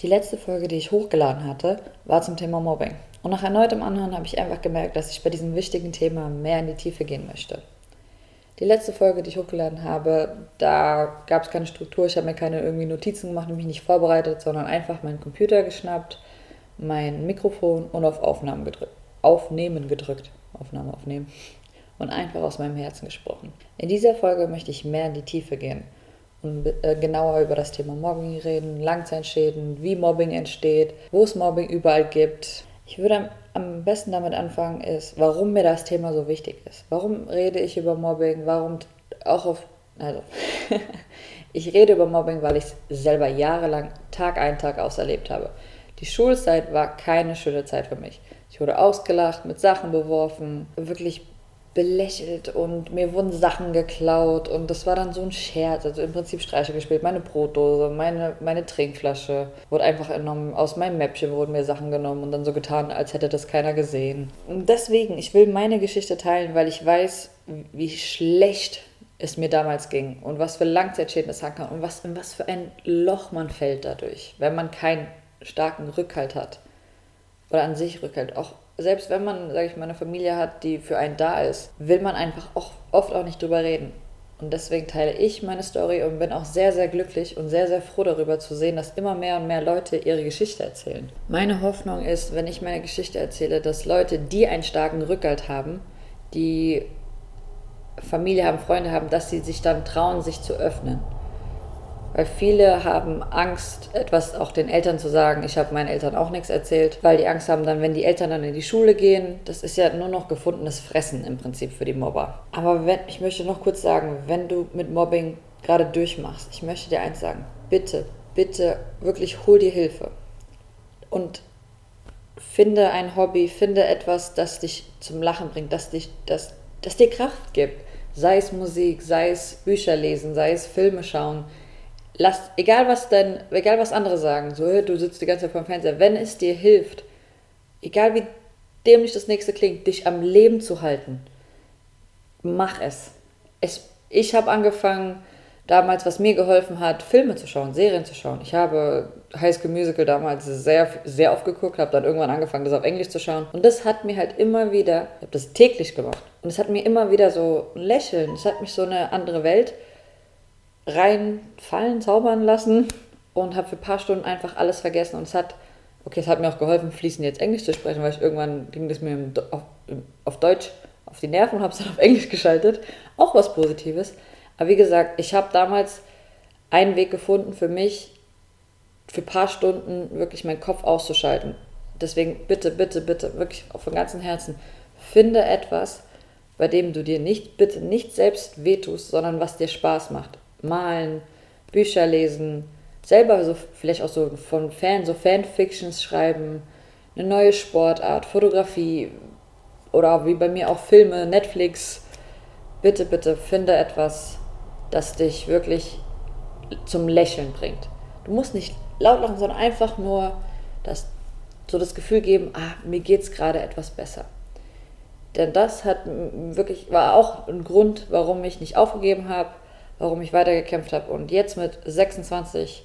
Die letzte Folge, die ich hochgeladen hatte, war zum Thema Mobbing. Und nach erneutem Anhören habe ich einfach gemerkt, dass ich bei diesem wichtigen Thema mehr in die Tiefe gehen möchte. Die letzte Folge, die ich hochgeladen habe, da gab es keine Struktur, ich habe mir keine irgendwie Notizen gemacht und mich nicht vorbereitet, sondern einfach meinen Computer geschnappt, mein Mikrofon und auf Aufnahmen gedrückt, Aufnehmen gedrückt. Aufnahme aufnehmen. Und einfach aus meinem Herzen gesprochen. In dieser Folge möchte ich mehr in die Tiefe gehen genauer über das Thema Mobbing reden, Langzeitschäden, wie Mobbing entsteht, wo es Mobbing überall gibt. Ich würde am besten damit anfangen, ist, warum mir das Thema so wichtig ist. Warum rede ich über Mobbing? Warum auch auf. Also, ich rede über Mobbing, weil ich es selber jahrelang Tag ein, Tag aus erlebt habe. Die Schulzeit war keine schöne Zeit für mich. Ich wurde ausgelacht, mit Sachen beworfen, wirklich belächelt und mir wurden Sachen geklaut und das war dann so ein Scherz, also im Prinzip Streiche gespielt. Meine Brotdose, meine, meine Trinkflasche wurde einfach entnommen, aus meinem Mäppchen wurden mir Sachen genommen und dann so getan, als hätte das keiner gesehen. Und deswegen, ich will meine Geschichte teilen, weil ich weiß, wie schlecht es mir damals ging und was für Langzeitschäden es haben kann und was, in was für ein Loch man fällt dadurch, wenn man keinen starken Rückhalt hat oder an sich Rückhalt. Auch selbst wenn man, sage ich mal, eine Familie hat, die für einen da ist, will man einfach auch oft auch nicht drüber reden. Und deswegen teile ich meine Story und bin auch sehr, sehr glücklich und sehr, sehr froh darüber zu sehen, dass immer mehr und mehr Leute ihre Geschichte erzählen. Meine Hoffnung ist, wenn ich meine Geschichte erzähle, dass Leute, die einen starken Rückhalt haben, die Familie haben, Freunde haben, dass sie sich dann trauen, sich zu öffnen. Weil viele haben Angst, etwas auch den Eltern zu sagen. Ich habe meinen Eltern auch nichts erzählt, weil die Angst haben, dann, wenn die Eltern dann in die Schule gehen, das ist ja nur noch gefundenes Fressen im Prinzip für die Mobber. Aber wenn, ich möchte noch kurz sagen, wenn du mit Mobbing gerade durchmachst, ich möchte dir eins sagen. Bitte, bitte, wirklich hol dir Hilfe. Und finde ein Hobby, finde etwas, das dich zum Lachen bringt, das, dich, das, das dir Kraft gibt. Sei es Musik, sei es Bücher lesen, sei es Filme schauen lass, egal was denn, egal was andere sagen, so, du sitzt die ganze Zeit vor dem Fernseher, wenn es dir hilft, egal wie dämlich das nächste klingt, dich am Leben zu halten, mach es. es ich habe angefangen, damals, was mir geholfen hat, Filme zu schauen, Serien zu schauen. Ich habe High School Musical damals sehr, sehr oft geguckt, habe dann irgendwann angefangen, das auf Englisch zu schauen. Und das hat mir halt immer wieder, ich habe das täglich gemacht, und es hat mir immer wieder so ein Lächeln, es hat mich so eine andere Welt reinfallen, zaubern lassen und habe für ein paar Stunden einfach alles vergessen. Und es hat, okay, es hat mir auch geholfen, fließend jetzt Englisch zu sprechen, weil ich irgendwann ging das mir auf, auf Deutsch auf die Nerven und habe es dann auf Englisch geschaltet. Auch was Positives. Aber wie gesagt, ich habe damals einen Weg gefunden für mich, für ein paar Stunden wirklich meinen Kopf auszuschalten. Deswegen bitte, bitte, bitte, wirklich von ganzem Herzen, finde etwas, bei dem du dir nicht, bitte nicht selbst wehtust, sondern was dir Spaß macht malen, Bücher lesen, selber so vielleicht auch so von Fan, so Fanfictions schreiben, eine neue Sportart, Fotografie oder wie bei mir auch Filme, Netflix. Bitte, bitte finde etwas, das dich wirklich zum Lächeln bringt. Du musst nicht laut lachen, sondern einfach nur das, so das Gefühl geben, ah, mir es gerade etwas besser. Denn das hat wirklich, war auch ein Grund, warum ich nicht aufgegeben habe, warum ich weitergekämpft habe und jetzt mit 26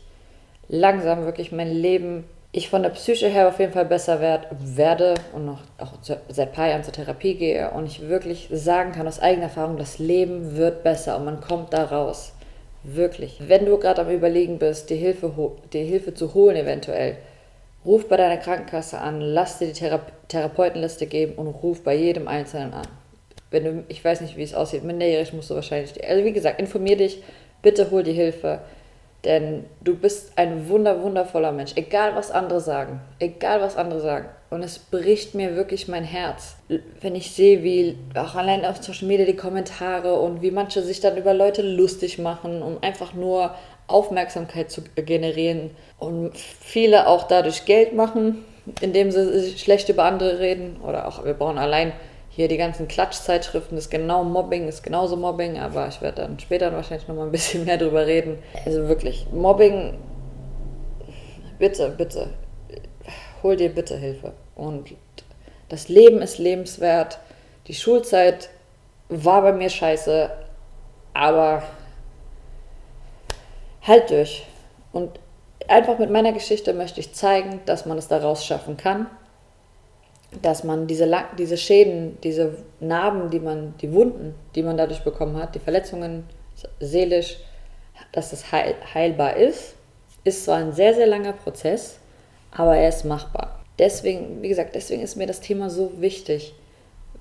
langsam wirklich mein Leben, ich von der Psyche her auf jeden Fall besser werd, werde und noch auch seit paar Jahren zur Therapie gehe und ich wirklich sagen kann aus eigener Erfahrung, das Leben wird besser und man kommt da raus. Wirklich. Wenn du gerade am Überlegen bist, die Hilfe, die Hilfe zu holen eventuell, ruf bei deiner Krankenkasse an, lass dir die Thera Therapeutenliste geben und ruf bei jedem Einzelnen an wenn du, ich weiß nicht, wie es aussieht, minderjährig musst du wahrscheinlich, also wie gesagt, informier dich, bitte hol dir Hilfe, denn du bist ein wunder, wundervoller Mensch, egal was andere sagen, egal was andere sagen. Und es bricht mir wirklich mein Herz, wenn ich sehe, wie auch allein auf Social Media die Kommentare und wie manche sich dann über Leute lustig machen, um einfach nur Aufmerksamkeit zu generieren und viele auch dadurch Geld machen, indem sie schlecht über andere reden oder auch wir brauchen allein hier die ganzen Klatschzeitschriften ist genau Mobbing, ist genauso Mobbing, aber ich werde dann später wahrscheinlich noch mal ein bisschen mehr drüber reden. Also wirklich, Mobbing, bitte, bitte, hol dir bitte Hilfe. Und das Leben ist lebenswert. Die Schulzeit war bei mir scheiße, aber halt durch. Und einfach mit meiner Geschichte möchte ich zeigen, dass man es daraus schaffen kann, dass man diese, diese Schäden, diese Narben, die man, die Wunden, die man dadurch bekommen hat, die Verletzungen seelisch, dass das heil, heilbar ist. Ist zwar ein sehr, sehr langer Prozess, aber er ist machbar. Deswegen, wie gesagt, deswegen ist mir das Thema so wichtig,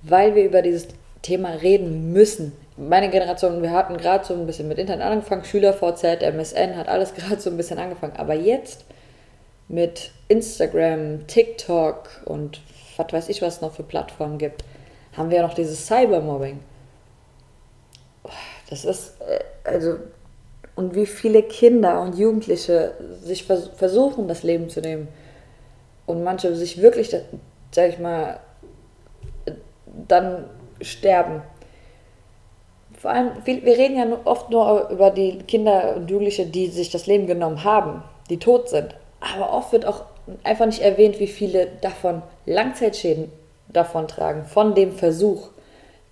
weil wir über dieses Thema reden müssen. Meine Generation, wir hatten gerade so ein bisschen mit Internet angefangen, SchülerVZ, MSN, hat alles gerade so ein bisschen angefangen. Aber jetzt mit Instagram, TikTok und was weiß ich, was es noch für Plattformen gibt, haben wir ja noch dieses Cybermobbing. Das ist, äh, also, und wie viele Kinder und Jugendliche sich vers versuchen, das Leben zu nehmen. Und manche sich wirklich, sag ich mal, dann sterben. Vor allem, wir reden ja oft nur über die Kinder und Jugendliche, die sich das Leben genommen haben, die tot sind. Aber oft wird auch einfach nicht erwähnt, wie viele davon Langzeitschäden davon tragen, von dem Versuch.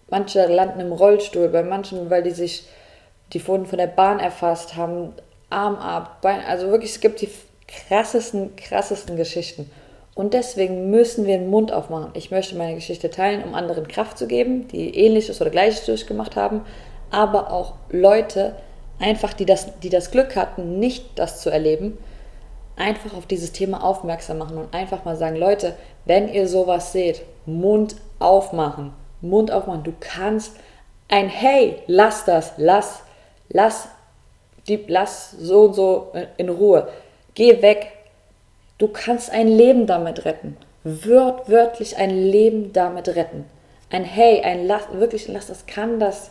Manche landen im Rollstuhl, bei manchen, weil die sich, die wurden von der Bahn erfasst, haben Arm ab, Bein, also wirklich, es gibt die krassesten, krassesten Geschichten. Und deswegen müssen wir den Mund aufmachen. Ich möchte meine Geschichte teilen, um anderen Kraft zu geben, die ähnliches oder gleiches durchgemacht haben, aber auch Leute, einfach, die das, die das Glück hatten, nicht das zu erleben, einfach auf dieses Thema aufmerksam machen und einfach mal sagen, Leute, wenn ihr sowas seht, Mund aufmachen. Mund aufmachen. Du kannst ein Hey, lass das, lass, lass, die, lass so und so in Ruhe. Geh weg. Du kannst ein Leben damit retten. Wört, wörtlich ein Leben damit retten. Ein Hey, ein Lass, wirklich lass das, kann das.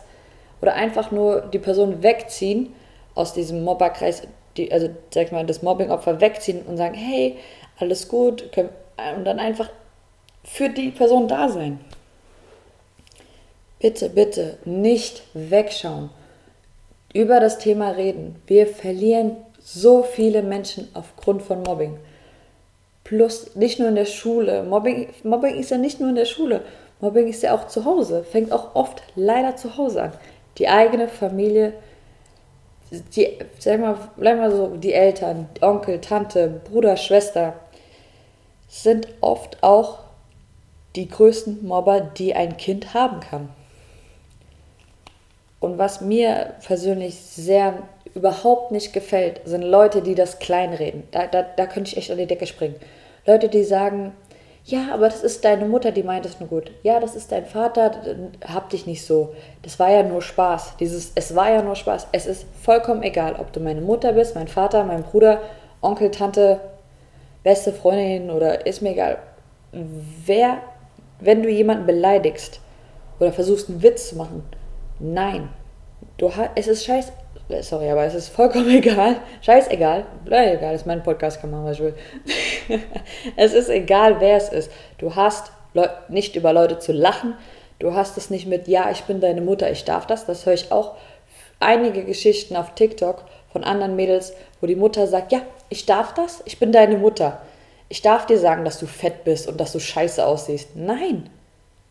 Oder einfach nur die Person wegziehen aus diesem Mobberkreis, die, also sag ich mal, das Mobbingopfer wegziehen und sagen, hey, alles gut, können, und dann einfach für die Person da sein. Bitte, bitte nicht wegschauen. Über das Thema reden. Wir verlieren so viele Menschen aufgrund von Mobbing. Plus nicht nur in der Schule. Mobbing, Mobbing ist ja nicht nur in der Schule. Mobbing ist ja auch zu Hause. Fängt auch oft leider zu Hause an. Die eigene Familie, die, sag mal, bleib mal so, die Eltern, Onkel, Tante, Bruder, Schwester, sind oft auch die größten Mobber, die ein Kind haben kann. Und was mir persönlich sehr überhaupt nicht gefällt, sind Leute, die das kleinreden. Da, da, da könnte ich echt an die Decke springen. Leute, die sagen, ja, aber das ist deine Mutter, die meint es nur gut. Ja, das ist dein Vater, hab dich nicht so. Das war ja nur Spaß. Dieses, es war ja nur Spaß. Es ist vollkommen egal, ob du meine Mutter bist, mein Vater, mein Bruder, Onkel, Tante, beste Freundin oder ist mir egal. Wer, wenn du jemanden beleidigst oder versuchst einen Witz zu machen, Nein. Du es ist scheiß, sorry, aber es ist vollkommen egal. Scheißegal. Egal, ist mein Podcast, kann man was ich will. es ist egal, wer es ist. Du hast nicht über Leute zu lachen. Du hast es nicht mit, ja, ich bin deine Mutter, ich darf das. Das höre ich auch einige Geschichten auf TikTok von anderen Mädels, wo die Mutter sagt, ja, ich darf das, ich bin deine Mutter. Ich darf dir sagen, dass du fett bist und dass du scheiße aussiehst. Nein,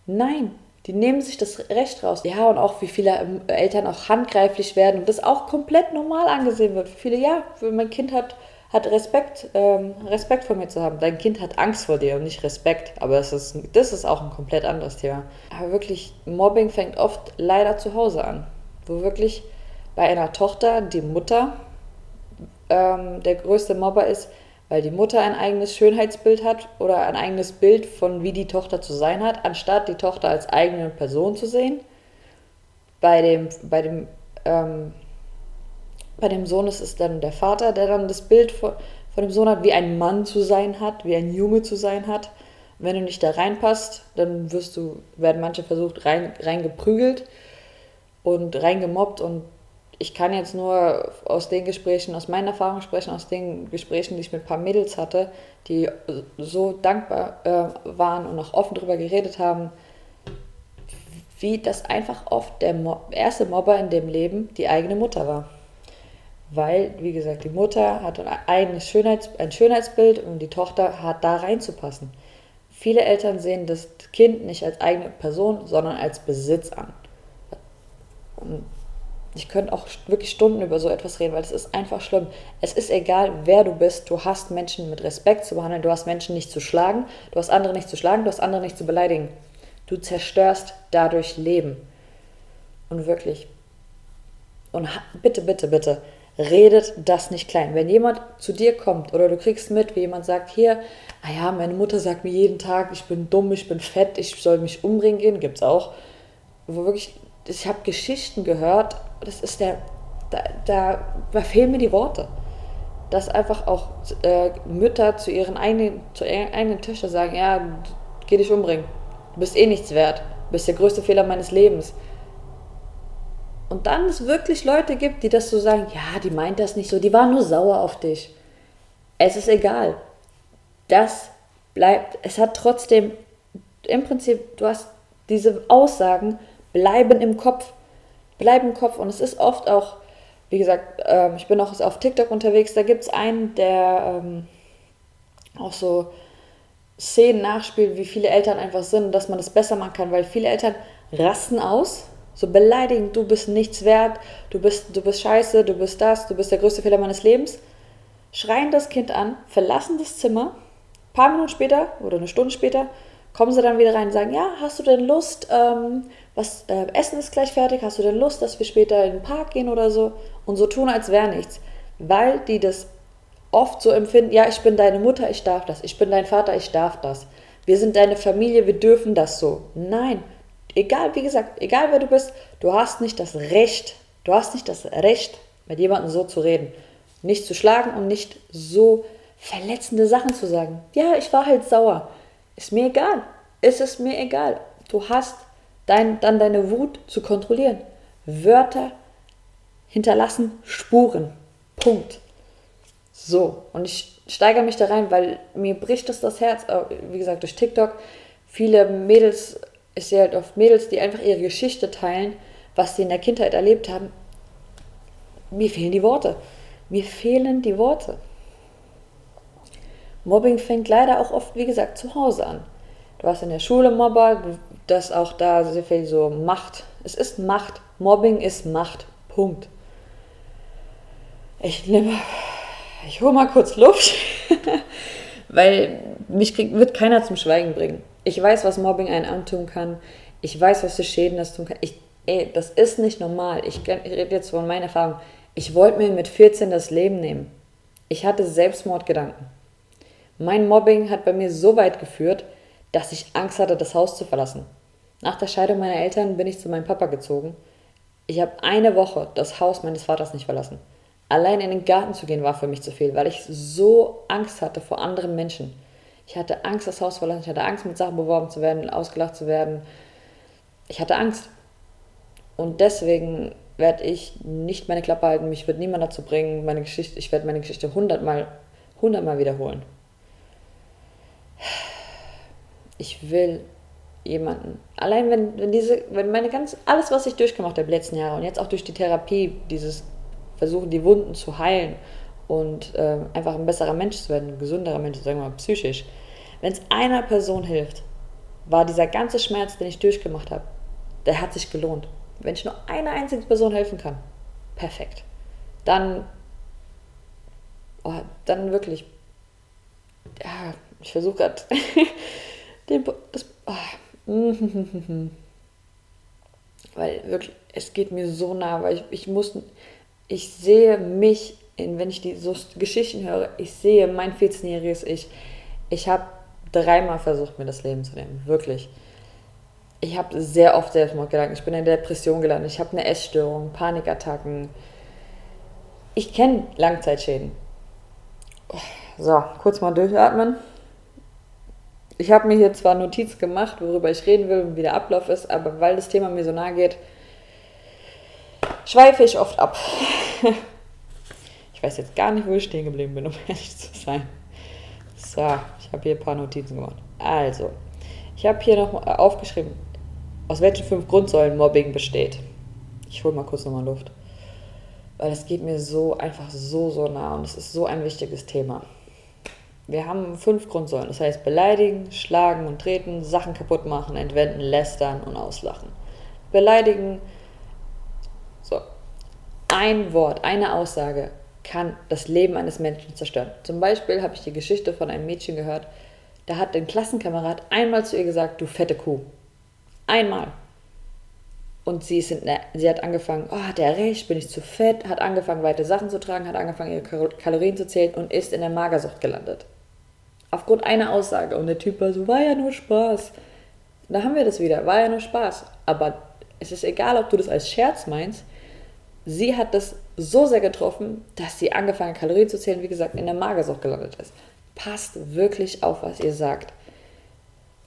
nein, die nehmen sich das Recht raus. Ja, und auch wie viele ähm, Eltern auch handgreiflich werden und das auch komplett normal angesehen wird. Viele, ja, mein Kind hat, hat Respekt, ähm, Respekt vor mir zu haben. Dein Kind hat Angst vor dir und nicht Respekt. Aber das ist, das ist auch ein komplett anderes Thema. Aber wirklich, Mobbing fängt oft leider zu Hause an. Wo wirklich bei einer Tochter die Mutter ähm, der größte Mobber ist, weil die Mutter ein eigenes Schönheitsbild hat oder ein eigenes Bild von wie die Tochter zu sein hat, anstatt die Tochter als eigene Person zu sehen. Bei dem, bei dem, ähm, bei dem Sohn ist es dann der Vater, der dann das Bild von, von dem Sohn hat, wie ein Mann zu sein hat, wie ein Junge zu sein hat. Wenn du nicht da reinpasst, dann wirst du, werden manche versucht, rein, reingeprügelt und reingemobbt und ich kann jetzt nur aus den Gesprächen, aus meinen Erfahrungen sprechen, aus den Gesprächen, die ich mit ein paar Mädels hatte, die so dankbar äh, waren und auch offen darüber geredet haben, wie das einfach oft der Mo erste Mobber in dem Leben die eigene Mutter war. Weil, wie gesagt, die Mutter hat ein, Schönheits-, ein Schönheitsbild und die Tochter hat da reinzupassen. Viele Eltern sehen das Kind nicht als eigene Person, sondern als Besitz an. Und Ich könnte auch wirklich Stunden über so etwas reden, weil es ist einfach schlimm. Es ist egal, wer du bist. Du hast Menschen mit Respekt zu behandeln. Du hast Menschen nicht zu schlagen. Du hast andere nicht zu schlagen. Du hast andere nicht zu beleidigen. Du zerstörst dadurch Leben. Und wirklich. Und bitte, bitte, bitte, redet das nicht klein. Wenn jemand zu dir kommt oder du kriegst mit, wie jemand sagt, hier, ah ja, meine Mutter sagt mir jeden Tag, ich bin dumm, ich bin fett, ich soll mich umbringen gehen, gibt's auch. Wo wirklich, ich habe Geschichten gehört, das ist der, da, da, da fehlen mir die Worte. Dass einfach auch äh, Mütter zu ihren eigenen, zu ihren eigenen Töchtern sagen, ja, geh dich umbringen. Du bist eh nichts wert. Du bist der größte Fehler meines Lebens. Und dann es wirklich Leute gibt, die das so sagen, ja, die meint das nicht so, die war nur sauer auf dich. Es ist egal. Das bleibt, es hat trotzdem, im Prinzip, du hast diese Aussagen bleiben im Kopf, bleiben im Kopf. Und es ist oft auch, wie gesagt, äh, ich bin auch auf TikTok unterwegs, da gibt es einen, der ähm, auch so Szenen nachspielt, wie viele Eltern einfach sind, dass man das besser machen kann, weil viele Eltern rasten aus so beleidigend, du bist nichts wert, du bist, du bist scheiße, du bist das, du bist der größte Fehler meines Lebens. Schreien das Kind an, verlassen das Zimmer. Ein paar Minuten später oder eine Stunde später kommen sie dann wieder rein und sagen, ja, hast du denn Lust, ähm, was, äh, Essen ist gleich fertig, hast du denn Lust, dass wir später in den Park gehen oder so? Und so tun, als wäre nichts. Weil die das oft so empfinden, ja, ich bin deine Mutter, ich darf das, ich bin dein Vater, ich darf das. Wir sind deine Familie, wir dürfen das so. Nein, egal, wie gesagt, egal wer du bist, du hast nicht das Recht, du hast nicht das Recht, mit jemandem so zu reden. Nicht zu schlagen und nicht so verletzende Sachen zu sagen. Ja, ich war halt sauer. Ist mir egal. Ist es mir egal. Du hast dein, dann deine Wut zu kontrollieren. Wörter hinterlassen Spuren. Punkt. So, und ich steigere mich da rein, weil mir bricht es das Herz, wie gesagt, durch TikTok. Viele Mädels ich sehe halt oft Mädels, die einfach ihre Geschichte teilen, was sie in der Kindheit erlebt haben. Mir fehlen die Worte. Mir fehlen die Worte. Mobbing fängt leider auch oft, wie gesagt, zu Hause an. Du hast in der Schule Mobber, das auch da sehr viel so Macht. Es ist Macht. Mobbing ist Macht. Punkt. Ich nehme, ich hole mal kurz Luft, weil mich krieg, wird keiner zum Schweigen bringen. Ich weiß, was Mobbing einen antun kann. Ich weiß, was für Schäden das tun kann. Ich, ey, das ist nicht normal. Ich, ich rede jetzt von meiner Erfahrung. Ich wollte mir mit 14 das Leben nehmen. Ich hatte Selbstmordgedanken. Mein Mobbing hat bei mir so weit geführt, dass ich Angst hatte, das Haus zu verlassen. Nach der Scheidung meiner Eltern bin ich zu meinem Papa gezogen. Ich habe eine Woche das Haus meines Vaters nicht verlassen. Allein in den Garten zu gehen war für mich zu viel, weil ich so Angst hatte vor anderen Menschen. Ich hatte Angst, das Haus zu verlassen. Ich hatte Angst, mit Sachen beworben zu werden, ausgelacht zu werden. Ich hatte Angst. Und deswegen werde ich nicht meine Klappe halten. Mich wird niemand dazu bringen, meine Geschichte, ich werde meine Geschichte hundertmal, hundertmal wiederholen. Ich will jemanden, allein wenn, wenn diese, wenn meine ganz, alles, was ich durchgemacht habe letzten Jahre und jetzt auch durch die Therapie, dieses Versuchen, die Wunden zu heilen und äh, einfach ein besserer Mensch zu werden, ein gesünderer Mensch, sagen wir mal psychisch. Wenn es einer Person hilft, war dieser ganze Schmerz, den ich durchgemacht habe, der hat sich gelohnt. Wenn ich nur einer einzigen Person helfen kann, perfekt. Dann, oh, dann wirklich, ja, ich versuche gerade, das, oh, weil wirklich, es geht mir so nah, weil ich, ich muss, ich sehe mich in, wenn ich die so Geschichten höre, ich sehe mein 14-jähriges Ich. Ich habe dreimal versucht, mir das Leben zu nehmen. Wirklich. Ich habe sehr oft Selbstmordgedanken. Ich bin in Depression gelandet. Ich habe eine Essstörung, Panikattacken. Ich kenne Langzeitschäden. So, kurz mal durchatmen. Ich habe mir hier zwar Notiz gemacht, worüber ich reden will und wie der Ablauf ist, aber weil das Thema mir so nahe geht, schweife ich oft ab. Ich weiß jetzt gar nicht, wo ich stehen geblieben bin, um ehrlich zu sein. So, ich habe hier ein paar Notizen gemacht. Also, ich habe hier noch aufgeschrieben, aus welchen fünf Grundsäulen Mobbing besteht. Ich hole mal kurz nochmal Luft. Weil es geht mir so einfach so, so nah und es ist so ein wichtiges Thema. Wir haben fünf Grundsäulen, das heißt beleidigen, schlagen und treten, Sachen kaputt machen, entwenden, lästern und auslachen. Beleidigen, so, ein Wort, eine Aussage kann das Leben eines Menschen zerstören. Zum Beispiel habe ich die Geschichte von einem Mädchen gehört, da hat ein Klassenkamerad einmal zu ihr gesagt, du fette Kuh. Einmal. Und sie, ist in, sie hat angefangen, oh, hat er recht, bin ich zu fett, hat angefangen, weite Sachen zu tragen, hat angefangen, ihre Kalorien zu zählen und ist in der Magersucht gelandet. Aufgrund einer Aussage. Und der Typ war so, war ja nur Spaß. Da haben wir das wieder, war ja nur Spaß. Aber es ist egal, ob du das als Scherz meinst. Sie hat das so sehr getroffen, dass sie angefangen Kalorien zu zählen, wie gesagt, in der Magersucht gelandet ist. Passt wirklich auf, was ihr sagt.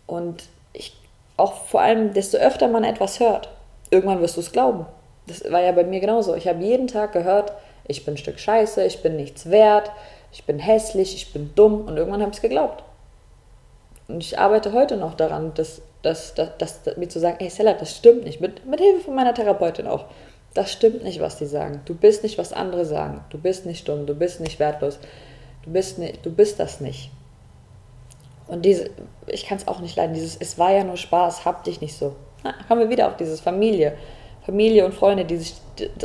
Und ich, auch vor allem, desto öfter man etwas hört, irgendwann wirst du es glauben. Das war ja bei mir genauso. Ich habe jeden Tag gehört, ich bin ein Stück Scheiße, ich bin nichts wert, ich bin hässlich, ich bin dumm und irgendwann habe ich es geglaubt. Und ich arbeite heute noch daran, dass, dass, dass, dass, mir zu sagen, hey Stella, das stimmt nicht, mit, mit Hilfe von meiner Therapeutin auch. Das stimmt nicht, was die sagen. Du bist nicht, was andere sagen. Du bist nicht dumm, du bist nicht wertlos. Du bist, nicht, du bist das nicht. Und diese, ich kann es auch nicht leiden, dieses, es war ja nur Spaß, hab dich nicht so. Na, kommen wir wieder auf dieses Familie. Familie und Freunde, die sich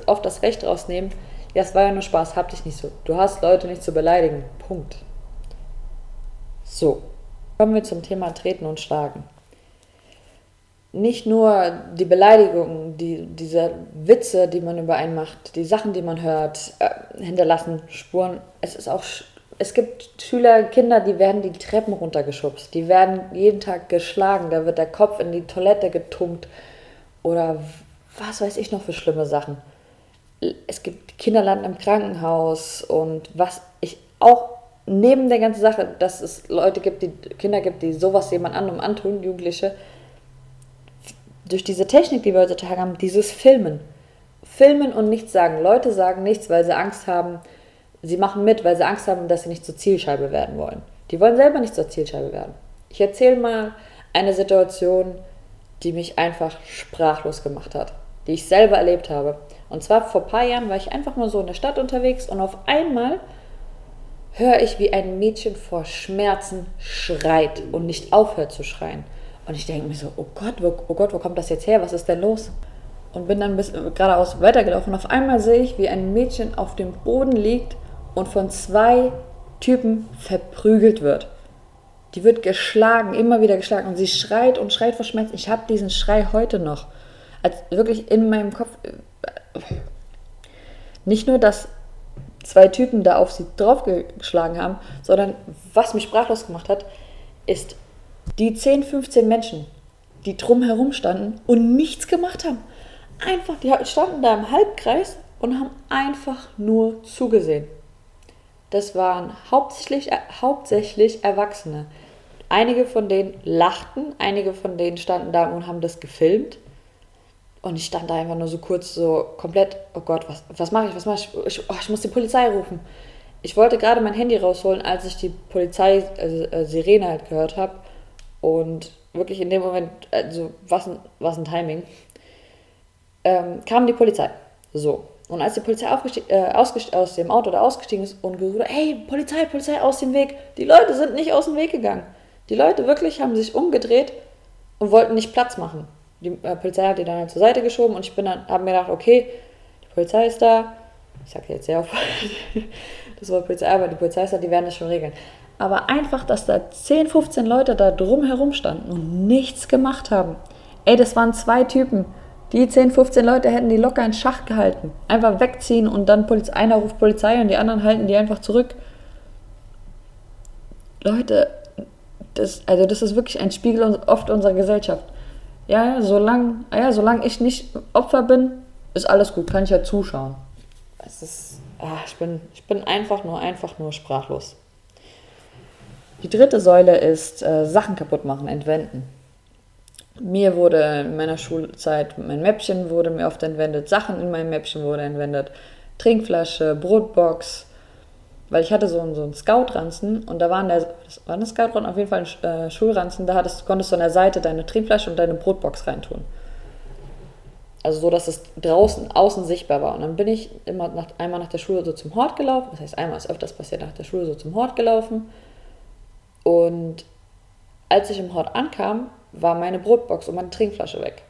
oft das Recht rausnehmen, ja, es war ja nur Spaß, hab dich nicht so. Du hast Leute nicht zu beleidigen. Punkt. So, kommen wir zum Thema Treten und Schlagen. Nicht nur die Beleidigungen, die, diese Witze, die man über einen macht, die Sachen, die man hört, äh, hinterlassen Spuren. Es ist auch, es gibt Schüler, Kinder, die werden die Treppen runtergeschubst, die werden jeden Tag geschlagen, da wird der Kopf in die Toilette getunkt oder was weiß ich noch für schlimme Sachen es gibt Kinderland im Krankenhaus und was ich auch neben der ganzen Sache, dass es Leute gibt, die Kinder gibt, die sowas jemand anderem antun, Jugendliche, durch diese Technik, die wir heutzutage haben, dieses Filmen. Filmen und nichts sagen. Leute sagen nichts, weil sie Angst haben. Sie machen mit, weil sie Angst haben, dass sie nicht zur Zielscheibe werden wollen. Die wollen selber nicht zur Zielscheibe werden. Ich erzähle mal eine Situation, die mich einfach sprachlos gemacht hat, die ich selber erlebt habe. Und zwar vor ein paar Jahren war ich einfach mal so in der Stadt unterwegs und auf einmal höre ich, wie ein Mädchen vor Schmerzen schreit und nicht aufhört zu schreien. Und ich denke mir so, oh Gott, wo, oh Gott, wo kommt das jetzt her? Was ist denn los? Und bin dann bis, geradeaus weitergelaufen. Auf einmal sehe ich, wie ein Mädchen auf dem Boden liegt und von zwei Typen verprügelt wird. Die wird geschlagen, immer wieder geschlagen. Und sie schreit und schreit vor Schmerzen. Ich habe diesen Schrei heute noch. Als wirklich in meinem Kopf nicht nur, dass zwei Typen da auf sie draufgeschlagen haben, sondern was mich sprachlos gemacht hat, ist die 10, 15 Menschen, die drumherum standen und nichts gemacht haben. Einfach, die standen da im Halbkreis und haben einfach nur zugesehen. Das waren hauptsächlich, äh, hauptsächlich Erwachsene. Einige von denen lachten, einige von denen standen da und haben das gefilmt. Und ich stand da einfach nur so kurz so komplett, oh Gott, was, was mache ich, was mache ich? Ich, oh, ich muss die Polizei rufen. Ich wollte gerade mein Handy rausholen, als ich die Polizei, also, äh, Sirene halt gehört habe. Und wirklich in dem Moment, also was ein, was ein Timing, ähm, kam die Polizei. So. Und als die Polizei äh, aus dem Auto da ausgestiegen ist und gesagt hat, hey, Polizei, Polizei, aus dem Weg. Die Leute sind nicht aus dem Weg gegangen. Die Leute wirklich haben sich umgedreht und wollten nicht Platz machen die äh, Polizei hat die dann halt zur Seite geschoben und ich bin dann, habe mir gedacht, okay, die Polizei ist da. Ich sage jetzt sehr oft das Wort Polizei, aber die Polizei ist da, die werden das schon regeln. Aber einfach, dass da 10, 15 Leute da drumherum standen und nichts gemacht haben. Ey, das waren zwei Typen. Die 10, 15 Leute hätten die locker in Schach gehalten. Einfach wegziehen und dann Poliz einer ruft Polizei und die anderen halten die einfach zurück. Leute, das, also das ist wirklich ein Spiegel oft unserer Gesellschaft. Ja, solange ja, solang ich nicht Opfer bin, ist alles gut, kann ich ja zuschauen. Es ist, ach, ich, bin, ich bin einfach nur, einfach nur sprachlos. Die dritte Säule ist äh, Sachen kaputt machen, entwenden. Mir wurde in meiner Schulzeit, mein Mäppchen wurde mir oft entwendet, Sachen in meinem Mäppchen wurde entwendet, Trinkflasche, Brotbox, weil ich hatte so einen, so einen Scout-Ranzen und da waren der, das war eine Scout-Ranzen, auf jeden Fall ein äh, Schulranzen, da hattest, konntest du an der Seite deine Trinkflasche und deine Brotbox reintun. Also so, dass es draußen, außen sichtbar war. Und dann bin ich immer nach, einmal nach der Schule so zum Hort gelaufen, das heißt einmal ist öfters passiert, nach der Schule so zum Hort gelaufen. Und als ich im Hort ankam, war meine Brotbox und meine Trinkflasche weg.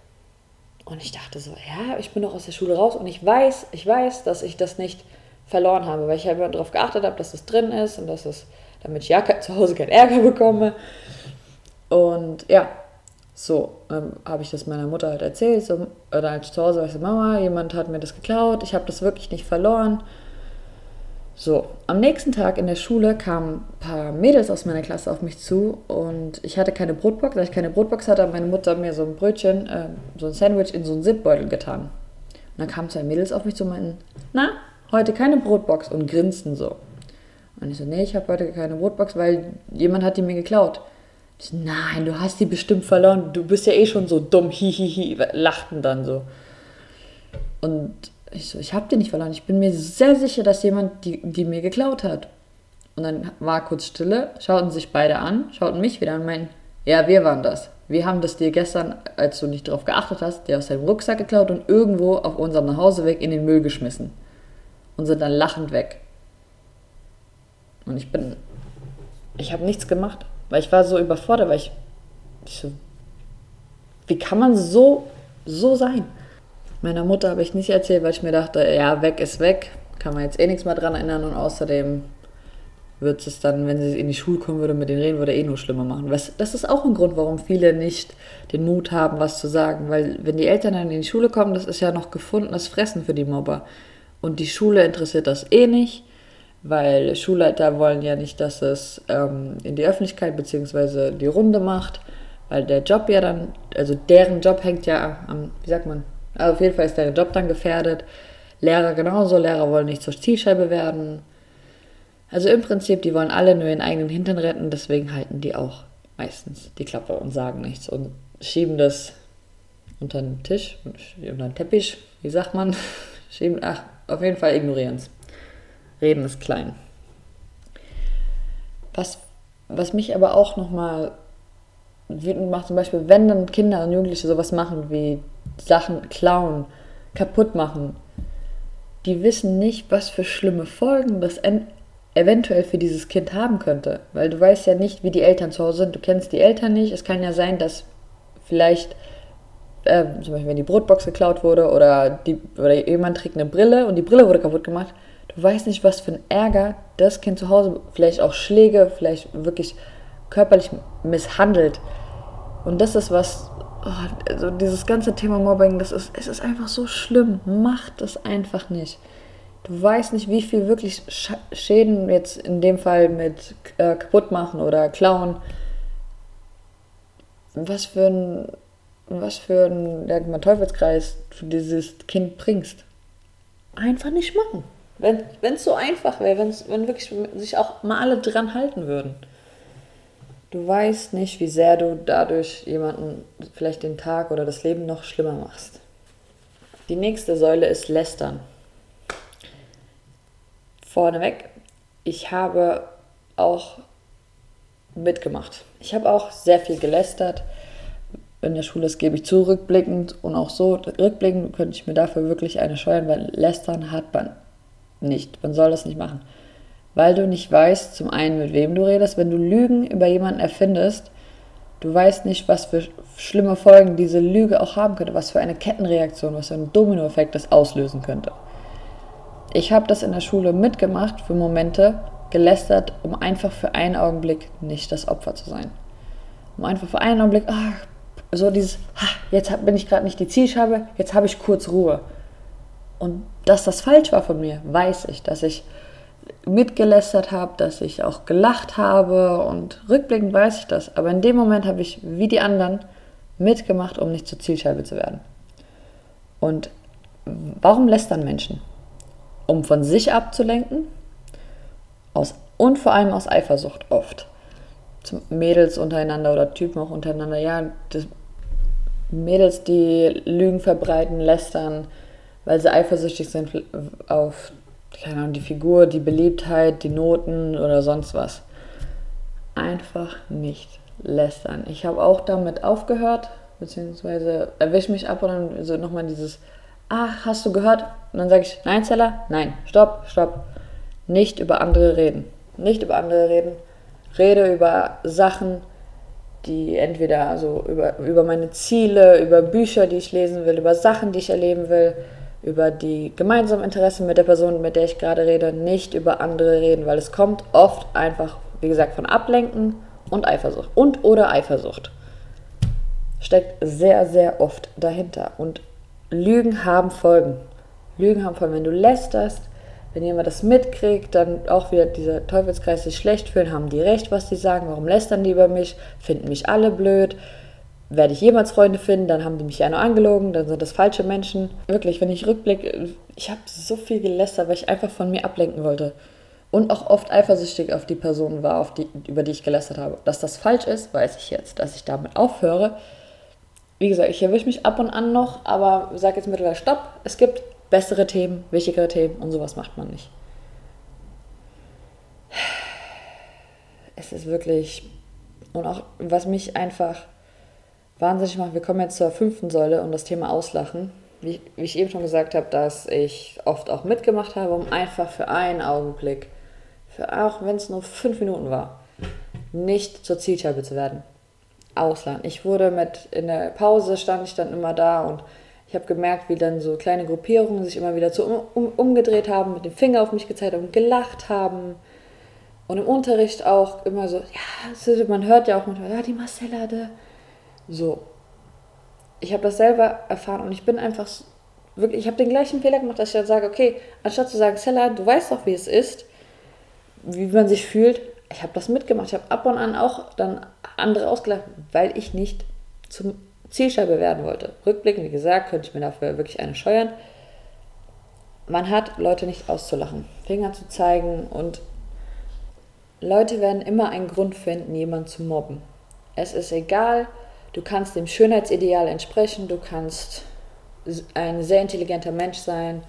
Und ich dachte so, ja, ich bin doch aus der Schule raus und ich weiß, ich weiß, dass ich das nicht verloren habe, weil ich halt darauf geachtet habe, dass es drin ist und dass es, damit ich ja zu Hause keinen Ärger bekomme. Und ja, so ähm, habe ich das meiner Mutter halt erzählt. So, oder als ich zu Hause war, ich so, Mama, jemand hat mir das geklaut, ich habe das wirklich nicht verloren. So, am nächsten Tag in der Schule kamen ein paar Mädels aus meiner Klasse auf mich zu und ich hatte keine Brotbox. Da ich keine Brotbox hatte, hat meine Mutter mir so ein Brötchen, äh, so ein Sandwich in so einen Zipbeutel getan. Und dann kamen zwei Mädels auf mich zu und meinten, na, heute keine Brotbox und grinsten so. Und ich so, nee, ich habe heute keine Brotbox, weil jemand hat die mir geklaut. Ich so, nein, du hast die bestimmt verloren, du bist ja eh schon so dumm, hihihi, lachten dann so. Und ich so, ich habe die nicht verloren. Ich bin mir sehr sicher, dass jemand die, die mir geklaut hat. Und dann war kurz Stille, schauten sich beide an, schauten mich wieder an und meinten, ja, wir waren das. Wir haben das dir gestern, als du nicht darauf geachtet hast, dir aus deinem Rucksack geklaut und irgendwo auf unserem Nachhauseweg in den Müll geschmissen. Und sind dann lachend weg. Und ich bin, ich habe nichts gemacht, weil ich war so überfordert, weil ich, ich so, wie kann man so, so sein? Meiner Mutter habe ich nicht erzählt, weil ich mir dachte, ja, weg ist weg, kann man jetzt eh nichts mehr dran erinnern und außerdem wird es dann, wenn sie in die Schule kommen würde, mit denen reden würde, eh nur schlimmer machen. Das ist auch ein Grund, warum viele nicht den Mut haben, was zu sagen, weil wenn die Eltern dann in die Schule kommen, das ist ja noch gefundenes Fressen für die Mobber. Und die Schule interessiert das eh nicht, weil Schulleiter wollen ja nicht, dass es ähm, in die Öffentlichkeit bzw. die Runde macht, weil der Job ja dann, also deren Job hängt ja am, wie sagt man, also auf jeden Fall ist der Job dann gefährdet. Lehrer genauso, Lehrer wollen nicht zur Zielscheibe werden. Also im Prinzip, die wollen alle nur ihren eigenen Hintern retten, deswegen halten die auch meistens die Klappe und sagen nichts und schieben das unter den Tisch, unter den Teppich, wie sagt man? Schieben, ach, auf jeden Fall ignorieren es. Reden ist klein. Was, was mich aber auch nochmal wütend macht, zum Beispiel, wenn dann Kinder und Jugendliche sowas machen wie Sachen klauen, kaputt machen, die wissen nicht, was für schlimme Folgen das eventuell für dieses Kind haben könnte. Weil du weißt ja nicht, wie die Eltern zu Hause sind. Du kennst die Eltern nicht. Es kann ja sein, dass vielleicht, äh, zum Beispiel, wenn die Brotbox geklaut wurde oder, die, oder jemand trägt eine Brille und die Brille wurde kaputt gemacht. Du weißt nicht, was für ein Ärger das Kind zu Hause, vielleicht auch Schläge, vielleicht wirklich körperlich misshandelt. Und das ist was, oh, also dieses ganze Thema Mobbing, das ist, es ist einfach so schlimm. Mach das einfach nicht. Du weißt nicht, wie viel wirklich Schäden jetzt in dem Fall mit äh, kaputt machen oder klauen. Was für ein, was für ein ja, Teufelskreis du dieses Kind bringst. Einfach nicht machen. Wenn es so einfach wäre, wenn wirklich sich auch mal alle dran halten würden. Du weißt nicht, wie sehr du dadurch jemanden vielleicht den Tag oder das Leben noch schlimmer machst. Die nächste Säule ist Lästern. Vorneweg, ich habe auch mitgemacht. Ich habe auch sehr viel gelästert. In der Schule, das gebe ich zu, rückblickend und auch so, rückblickend könnte ich mir dafür wirklich eine scheuen, weil Lästern hat man nicht. Man soll das nicht machen weil du nicht weißt, zum einen, mit wem du redest. Wenn du Lügen über jemanden erfindest, du weißt nicht, was für schlimme Folgen diese Lüge auch haben könnte, was für eine Kettenreaktion, was für einen Dominoeffekt das auslösen könnte. Ich habe das in der Schule mitgemacht für Momente, gelästert, um einfach für einen Augenblick nicht das Opfer zu sein. Um einfach für einen Augenblick, ach, so dieses, jetzt bin ich gerade nicht die Zielscheibe, jetzt habe ich kurz Ruhe. Und dass das falsch war von mir, weiß ich, dass ich mitgelästert habe, dass ich auch gelacht habe und rückblickend weiß ich das. Aber in dem Moment habe ich, wie die anderen, mitgemacht, um nicht zur Zielscheibe zu werden. Und warum lästern Menschen? Um von sich abzulenken aus, und vor allem aus Eifersucht oft. Mädels untereinander oder Typen auch untereinander. Ja, Mädels, die Lügen verbreiten, lästern, weil sie eifersüchtig sind auf keine Ahnung, die Figur, die Beliebtheit, die Noten oder sonst was. Einfach nicht lästern. Ich habe auch damit aufgehört, beziehungsweise erwische mich ab und dann so nochmal dieses, ach, hast du gehört? Und dann sage ich, nein, Zeller, nein, stopp, stopp. Nicht über andere reden. Nicht über andere reden. Rede über Sachen, die entweder so über, über meine Ziele, über Bücher, die ich lesen will, über Sachen, die ich erleben will, über die gemeinsamen Interessen mit der Person, mit der ich gerade rede, nicht über andere reden, weil es kommt oft einfach, wie gesagt, von Ablenken und Eifersucht und oder Eifersucht. Steckt sehr, sehr oft dahinter. Und Lügen haben Folgen. Lügen haben Folgen. Wenn du lästerst, wenn jemand das mitkriegt, dann auch wieder dieser Teufelskreis sich schlecht fühlen, haben die recht, was die sagen, warum lästern die über mich, finden mich alle blöd, werde ich jemals Freunde finden, dann haben die mich ja nur angelogen, dann sind das falsche Menschen. Wirklich, wenn ich rückblicke, ich habe so viel gelästert, weil ich einfach von mir ablenken wollte. Und auch oft eifersüchtig auf die Person war, auf die, über die ich gelästert habe. Dass das falsch ist, weiß ich jetzt, dass ich damit aufhöre. Wie gesagt, ich erwische mich ab und an noch, aber sage jetzt mittlerweile Stopp. Es gibt bessere Themen, wichtigere Themen und sowas macht man nicht. Es ist wirklich, und auch was mich einfach wahnsinnig macht, wir kommen jetzt zur fünften Säule und das Thema Auslachen. Wie, wie ich eben schon gesagt habe, dass ich oft auch mitgemacht habe, um einfach für einen Augenblick, für auch wenn es nur fünf Minuten war, nicht zur Zielscheibe zu werden. Auslachen. Ich wurde mit, in der Pause stand ich dann immer da und ich habe gemerkt, wie dann so kleine Gruppierungen sich immer wieder zu um, um, umgedreht haben, mit dem Finger auf mich gezeigt haben und gelacht haben. Und im Unterricht auch immer so, ja, man hört ja auch manchmal, ja, die Marcella, de. so. Ich habe das selber erfahren und ich bin einfach wirklich, ich habe den gleichen Fehler gemacht, dass ich dann sage, okay, anstatt zu sagen, Stella, du weißt doch, wie es ist, wie man sich fühlt, ich habe das mitgemacht. Ich habe ab und an auch dann andere ausgelacht, weil ich nicht zum Zielscheibe werden wollte. Rückblickend, wie gesagt, könnte ich mir dafür wirklich eine scheuern. Man hat Leute nicht auszulachen, Finger zu zeigen und Leute werden immer einen Grund finden, jemanden zu mobben. Es ist egal, du kannst dem Schönheitsideal entsprechen, du kannst ein sehr intelligenter Mensch sein.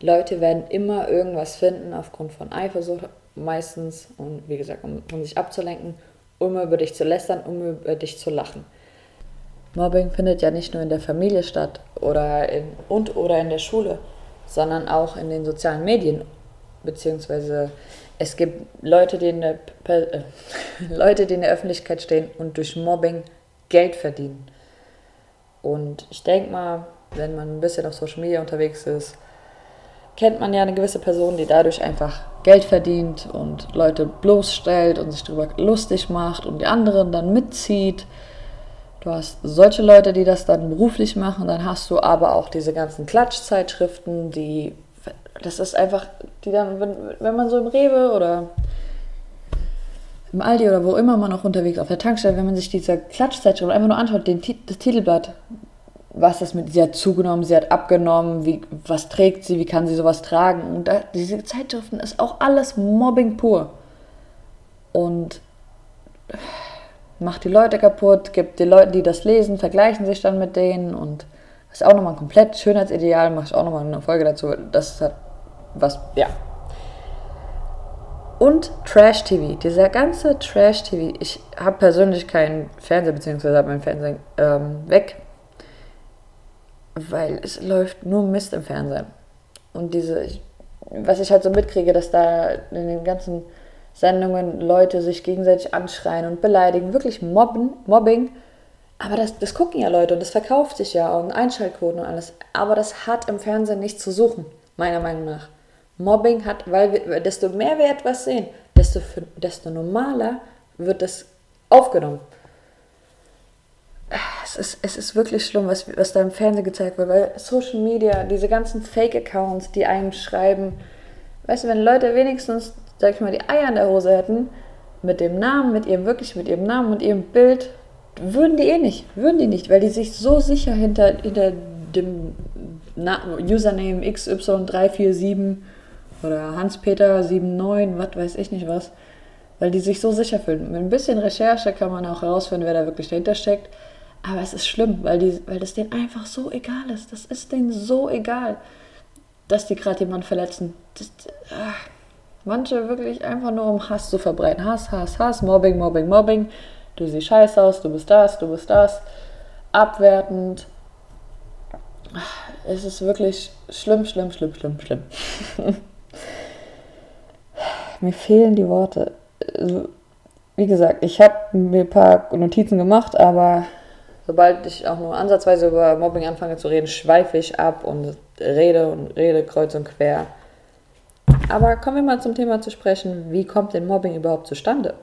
Leute werden immer irgendwas finden aufgrund von Eifersucht meistens und wie gesagt, um, um sich abzulenken, um über dich zu lästern, um über dich zu lachen. Mobbing findet ja nicht nur in der Familie statt oder in, und oder in der Schule, sondern auch in den sozialen Medien. Beziehungsweise es gibt Leute, die in der, äh, Leute, die in der Öffentlichkeit stehen und durch Mobbing Geld verdienen. Und ich denke mal, wenn man ein bisschen auf Social Media unterwegs ist, kennt man ja eine gewisse Person, die dadurch einfach Geld verdient und Leute bloßstellt und sich darüber lustig macht und die anderen dann mitzieht Du hast solche Leute, die das dann beruflich machen, dann hast du aber auch diese ganzen Klatschzeitschriften, die, das ist einfach, die dann, wenn, wenn man so im Rewe oder im Aldi oder wo immer man auch unterwegs auf der Tankstelle, wenn man sich diese Klatschzeitschrift einfach nur anschaut, den, das Titelblatt, was das mit, sie hat zugenommen, sie hat abgenommen, wie, was trägt sie, wie kann sie sowas tragen. Und da, diese Zeitschriften ist auch alles Mobbing pur. Und macht die Leute kaputt, gibt die Leute, die das lesen, vergleichen sich dann mit denen und das ist auch nochmal ein komplett Schönheitsideal, mache ich auch nochmal eine Folge dazu. Das hat was, ja. Und Trash-TV, dieser ganze Trash-TV. Ich habe persönlich keinen Fernseher, beziehungsweise habe meinen Fernseher ähm, weg, weil es läuft nur Mist im Fernsehen. Und diese, was ich halt so mitkriege, dass da in den ganzen Sendungen Leute sich gegenseitig anschreien und beleidigen, wirklich mobben, Mobbing. Aber das, das gucken ja Leute und das verkauft sich ja und Einschaltquoten und alles. Aber das hat im Fernsehen nichts zu suchen, meiner Meinung nach. Mobbing hat, weil wir, desto mehr wir etwas sehen, desto, desto normaler wird es aufgenommen. Es ist, es ist wirklich schlimm, was, was da im Fernsehen gezeigt wird, weil Social Media, diese ganzen Fake-Accounts, die einem schreiben, weißt du, wenn Leute wenigstens sag ich mal, die Eier in der Hose hätten, mit dem Namen, mit ihrem, wirklich mit ihrem Namen und ihrem Bild, würden die eh nicht, würden die nicht, weil die sich so sicher hinter, hinter dem Username XY347 oder Hans-Peter79, was weiß ich nicht was, weil die sich so sicher fühlen. Mit ein bisschen Recherche kann man auch herausfinden, wer da wirklich dahinter steckt. Aber es ist schlimm, weil, die, weil das denen einfach so egal ist. Das ist denen so egal, dass die gerade jemanden verletzen. Das, ach. Manche wirklich einfach nur um Hass zu verbreiten. Hass, Hass, Hass, Mobbing, Mobbing, Mobbing. Du siehst scheiße aus, du bist das, du bist das. Abwertend. Es ist wirklich schlimm, schlimm, schlimm, schlimm, schlimm. Mir fehlen die Worte. Also, wie gesagt, ich habe mir ein paar Notizen gemacht, aber sobald ich auch nur ansatzweise über Mobbing anfange zu reden, schweife ich ab und rede und rede kreuz und quer. Aber kommen wir mal zum Thema zu sprechen, wie kommt denn Mobbing überhaupt zustande?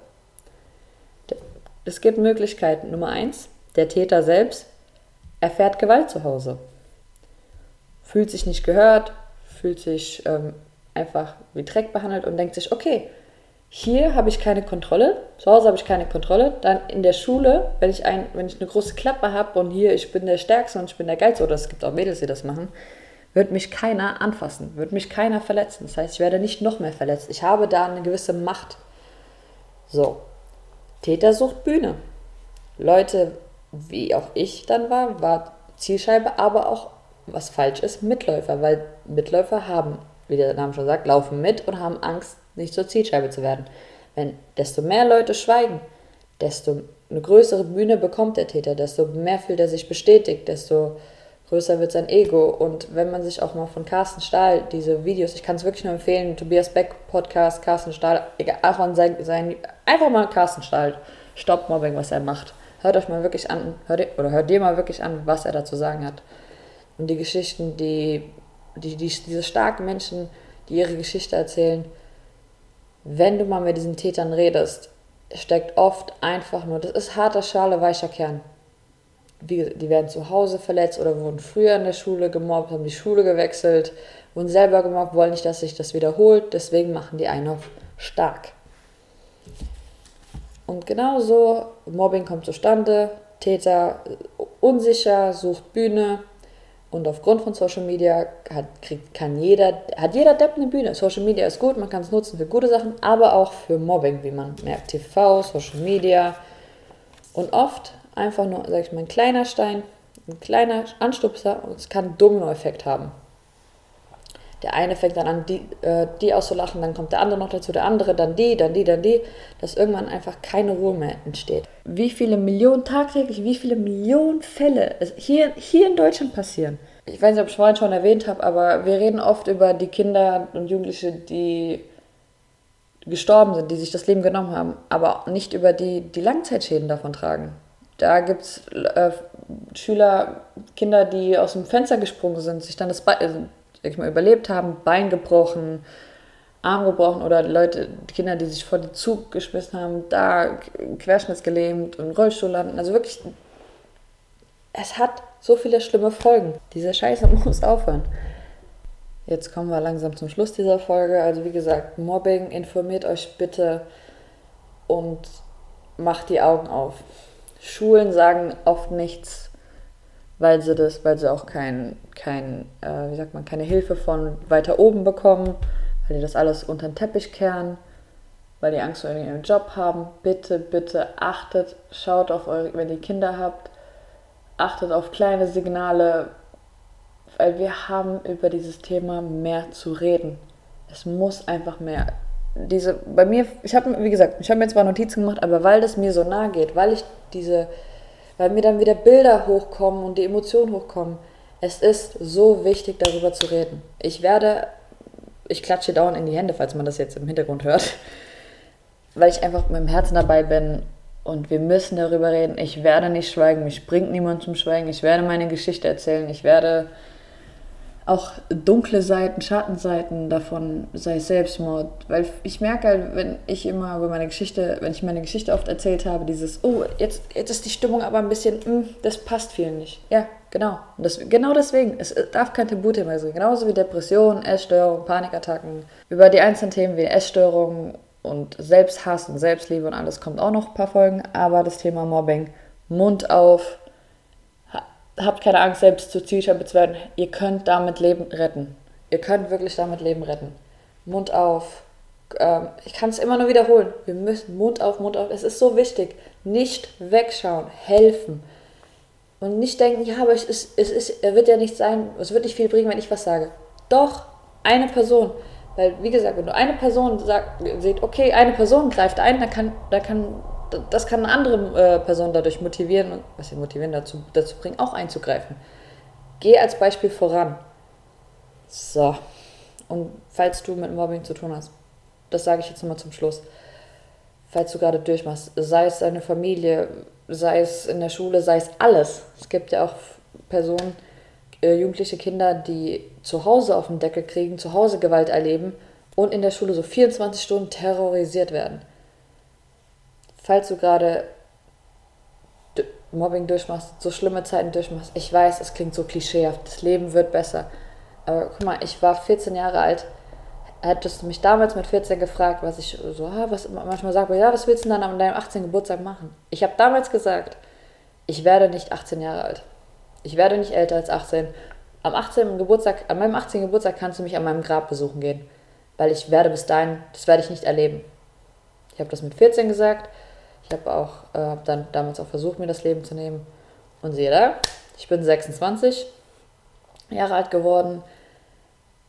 Es gibt Möglichkeiten. Nummer eins, der Täter selbst erfährt Gewalt zu Hause. Fühlt sich nicht gehört, fühlt sich ähm, einfach wie Dreck behandelt und denkt sich, okay, hier habe ich keine Kontrolle, zu Hause habe ich keine Kontrolle, dann in der Schule, wenn ich, ein, wenn ich eine große Klappe habe und hier ich bin der Stärkste und ich bin der Geilste, oder es gibt auch Mädels, die das machen, wird mich keiner anfassen, wird mich keiner verletzen. Das heißt, ich werde nicht noch mehr verletzt. Ich habe da eine gewisse Macht. So, Täter sucht Bühne. Leute, wie auch ich dann war, war Zielscheibe, aber auch, was falsch ist, Mitläufer, weil Mitläufer haben, wie der Name schon sagt, laufen mit und haben Angst, nicht zur Zielscheibe zu werden. Wenn desto mehr Leute schweigen, desto eine größere Bühne bekommt der Täter, desto mehr fühlt er sich bestätigt, desto größer wird sein Ego. Und wenn man sich auch mal von Carsten Stahl diese Videos, ich kann es wirklich nur empfehlen, Tobias Beck Podcast, Carsten Stahl, egal, an sein, sein, einfach mal Carsten Stahl, Stop Mobbing, was er macht. Hört euch mal wirklich an, hört, oder hört dir mal wirklich an, was er dazu sagen hat. Und die Geschichten, die, die, die diese starken Menschen, die ihre Geschichte erzählen, wenn du mal mit diesen Tätern redest, steckt oft einfach nur, das ist harter Schale, weicher Kern. Die, die werden zu Hause verletzt oder wurden früher in der Schule gemobbt, haben die Schule gewechselt, wurden selber gemobbt, wollen nicht, dass sich das wiederholt, deswegen machen die einen auf stark. Und genauso, Mobbing kommt zustande, Täter unsicher, sucht Bühne, und aufgrund von Social Media hat, kriegt, kann jeder, hat jeder Depp eine Bühne. Social Media ist gut, man kann es nutzen für gute Sachen, aber auch für Mobbing, wie man merkt. TV, Social Media. Und oft einfach nur, sag ich mal, ein kleiner Stein, ein kleiner Anstupser und es kann einen Dominoeffekt haben. Der eine fängt dann an, die, äh, die auszulachen, dann kommt der andere noch dazu, der andere, dann die, dann die, dann die, dass irgendwann einfach keine Ruhe mehr entsteht. Wie viele Millionen tagtäglich, wie viele Millionen Fälle hier, hier in Deutschland passieren. Ich weiß nicht, ob ich vorhin schon erwähnt habe, aber wir reden oft über die Kinder und Jugendliche, die gestorben sind, die sich das Leben genommen haben, aber nicht über die, die Langzeitschäden davon tragen. Da gibt es äh, Schüler, Kinder, die aus dem Fenster gesprungen sind, sich dann das Bein, ich mal, überlebt haben, Bein gebrochen, Arm gebrochen oder Leute, Kinder, die sich vor den Zug geschmissen haben, da querschnittsgelähmt und Rollstuhl landen. Also wirklich, es hat so viele schlimme Folgen. Diese Scheiße muss aufhören. Jetzt kommen wir langsam zum Schluss dieser Folge. Also wie gesagt, Mobbing, informiert euch bitte und macht die Augen auf. Schulen sagen oft nichts weil sie das, weil sie auch kein, kein äh, wie sagt man, keine Hilfe von weiter oben bekommen, weil die das alles unter den Teppich kehren, weil die Angst vor ihrem Job haben. Bitte, bitte achtet, schaut auf eure, wenn ihr Kinder habt, achtet auf kleine Signale, weil wir haben über dieses Thema mehr zu reden. Es muss einfach mehr. Diese, bei mir, ich habe, wie gesagt, ich habe mir zwar Notizen gemacht, aber weil das mir so nahe geht, weil ich diese weil mir dann wieder Bilder hochkommen und die Emotionen hochkommen. Es ist so wichtig, darüber zu reden. Ich werde, ich klatsche dauernd in die Hände, falls man das jetzt im Hintergrund hört, weil ich einfach mit dem Herzen dabei bin und wir müssen darüber reden. Ich werde nicht schweigen, mich bringt niemand zum Schweigen. Ich werde meine Geschichte erzählen. Ich werde auch dunkle Seiten, Schattenseiten davon, sei es Selbstmord. Weil ich merke halt, wenn ich immer über meine Geschichte, wenn ich meine Geschichte oft erzählt habe, dieses, oh, jetzt, jetzt ist die Stimmung aber ein bisschen, mh, hm, das passt vielen nicht. Ja, genau. Das, genau deswegen, es darf kein Tabuthema sein. Genauso wie Depressionen, Essstörungen, Panikattacken. Über die einzelnen Themen wie Essstörungen und Selbsthass und Selbstliebe und alles kommt auch noch ein paar Folgen. Aber das Thema Mobbing, Mund auf, habt keine Angst, selbst zur Zielscheibe zu werden. Ihr könnt damit Leben retten. Ihr könnt wirklich damit Leben retten. Mund auf. Ähm, ich kann es immer nur wiederholen. Wir müssen Mund auf, Mund auf. Es ist so wichtig. Nicht wegschauen, helfen. Und nicht denken, ja, aber es ist, es ist, wird ja nicht sein, es wird nicht viel bringen, wenn ich was sage. Doch, eine Person. Weil, wie gesagt, wenn du eine Person sagt, seht, okay, eine Person greift ein, dann kann, dann kann das kann eine andere äh, Person dadurch motivieren, was sie motivieren, dazu, dazu bringen, auch einzugreifen. Geh als Beispiel voran. So. Und falls du mit Mobbing zu tun hast, das sage ich jetzt nochmal zum Schluss. falls du gerade durchmachst, sei es deine Familie, sei es in der Schule, sei es alles. Es gibt ja auch Personen, äh, jugendliche Kinder, die zu Hause auf den Deckel kriegen, zu Hause Gewalt erleben und in der Schule so 24 Stunden terrorisiert werden. Falls du gerade Mobbing durchmachst, so schlimme Zeiten durchmachst, ich weiß, es klingt so klischeehaft, das Leben wird besser. Aber guck mal, ich war 14 Jahre alt. Hättest du mich damals mit 14 gefragt, was ich so, ah, was manchmal sage, ja, was willst du dann an deinem 18. Geburtstag machen? Ich habe damals gesagt, ich werde nicht 18 Jahre alt. Ich werde nicht älter als 18. Am 18. Geburtstag, an meinem 18. Geburtstag kannst du mich an meinem Grab besuchen gehen. Weil ich werde bis dahin, das werde ich nicht erleben. Ich habe das mit 14 gesagt. Ich habe auch, äh, habe dann damals auch versucht, mir das Leben zu nehmen. Und siehe da, ich bin 26 Jahre alt geworden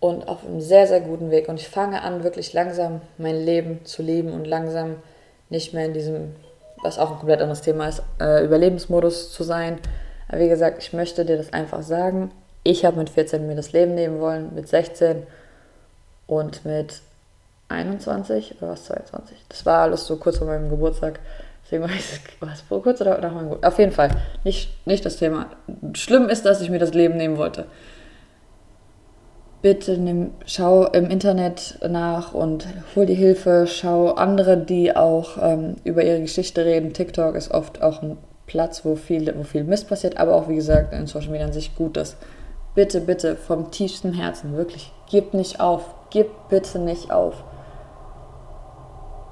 und auf einem sehr, sehr guten Weg. Und ich fange an, wirklich langsam mein Leben zu leben und langsam nicht mehr in diesem, was auch ein komplett anderes Thema ist, äh, Überlebensmodus zu sein. Aber wie gesagt, ich möchte dir das einfach sagen. Ich habe mit 14 mir das Leben nehmen wollen, mit 16 und mit 21 oder was 22. Das war alles so kurz vor meinem Geburtstag. Deswegen weiß ich, was vor kurz oder nach meinem Geburtstag. Auf jeden Fall, nicht, nicht das Thema. Schlimm ist, dass ich mir das Leben nehmen wollte. Bitte nimm, schau im Internet nach und hol die Hilfe. Schau andere, die auch ähm, über ihre Geschichte reden. TikTok ist oft auch ein Platz, wo viel, wo viel Mist passiert, aber auch, wie gesagt, in Social Media an sich gut ist. Bitte, bitte, vom tiefsten Herzen, wirklich, gib nicht auf. Gib bitte nicht auf.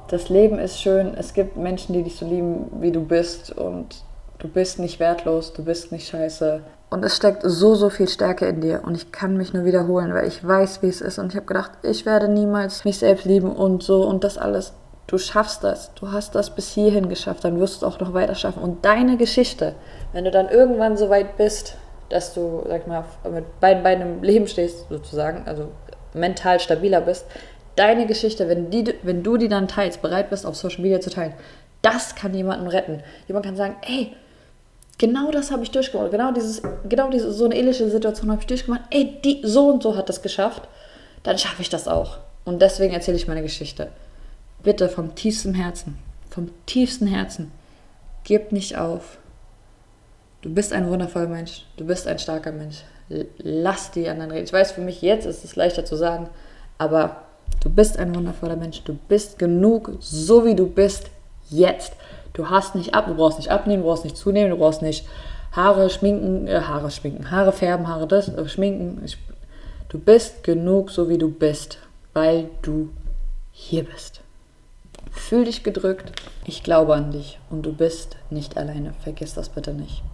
Das Leben ist schön. Es gibt Menschen, die dich so lieben, wie du bist. Und du bist nicht wertlos, du bist nicht scheiße. Und es steckt so, so viel Stärke in dir. Und ich kann mich nur wiederholen, weil ich weiß, wie es ist. Und ich habe gedacht, ich werde niemals mich selbst lieben und so und das alles. Du schaffst das. Du hast das bis hierhin geschafft. Dann wirst du es auch noch weiter schaffen. Und deine Geschichte, wenn du dann irgendwann so weit bist, dass du, sag mal, mit beiden Beinen im Leben stehst, sozusagen, also mental stabiler bist, deine Geschichte, wenn, die, wenn du die dann teilst, bereit bist, auf Social Media zu teilen, das kann jemanden retten. Jemand kann sagen, ey, genau das habe ich durchgemacht, genau dieses, genau diese, so eine ähnliche Situation habe ich durchgemacht, ey, die, so und so hat das geschafft, dann schaffe ich das auch. Und deswegen erzähle ich meine Geschichte. Bitte vom tiefsten Herzen, vom tiefsten Herzen, gib nicht auf. Du bist ein wundervoller Mensch, du bist ein starker Mensch. Lass die anderen reden. Ich weiß, für mich jetzt ist es leichter zu sagen, aber du bist ein wundervoller Mensch. Du bist genug, so wie du bist, jetzt. Du hast nicht ab, du brauchst nicht abnehmen, du brauchst nicht zunehmen, du brauchst nicht Haare schminken, äh, Haare schminken, Haare färben, Haare das, äh, schminken. Du bist genug, so wie du bist, weil du hier bist. Fühl dich gedrückt. Ich glaube an dich und du bist nicht alleine. Vergiss das bitte nicht.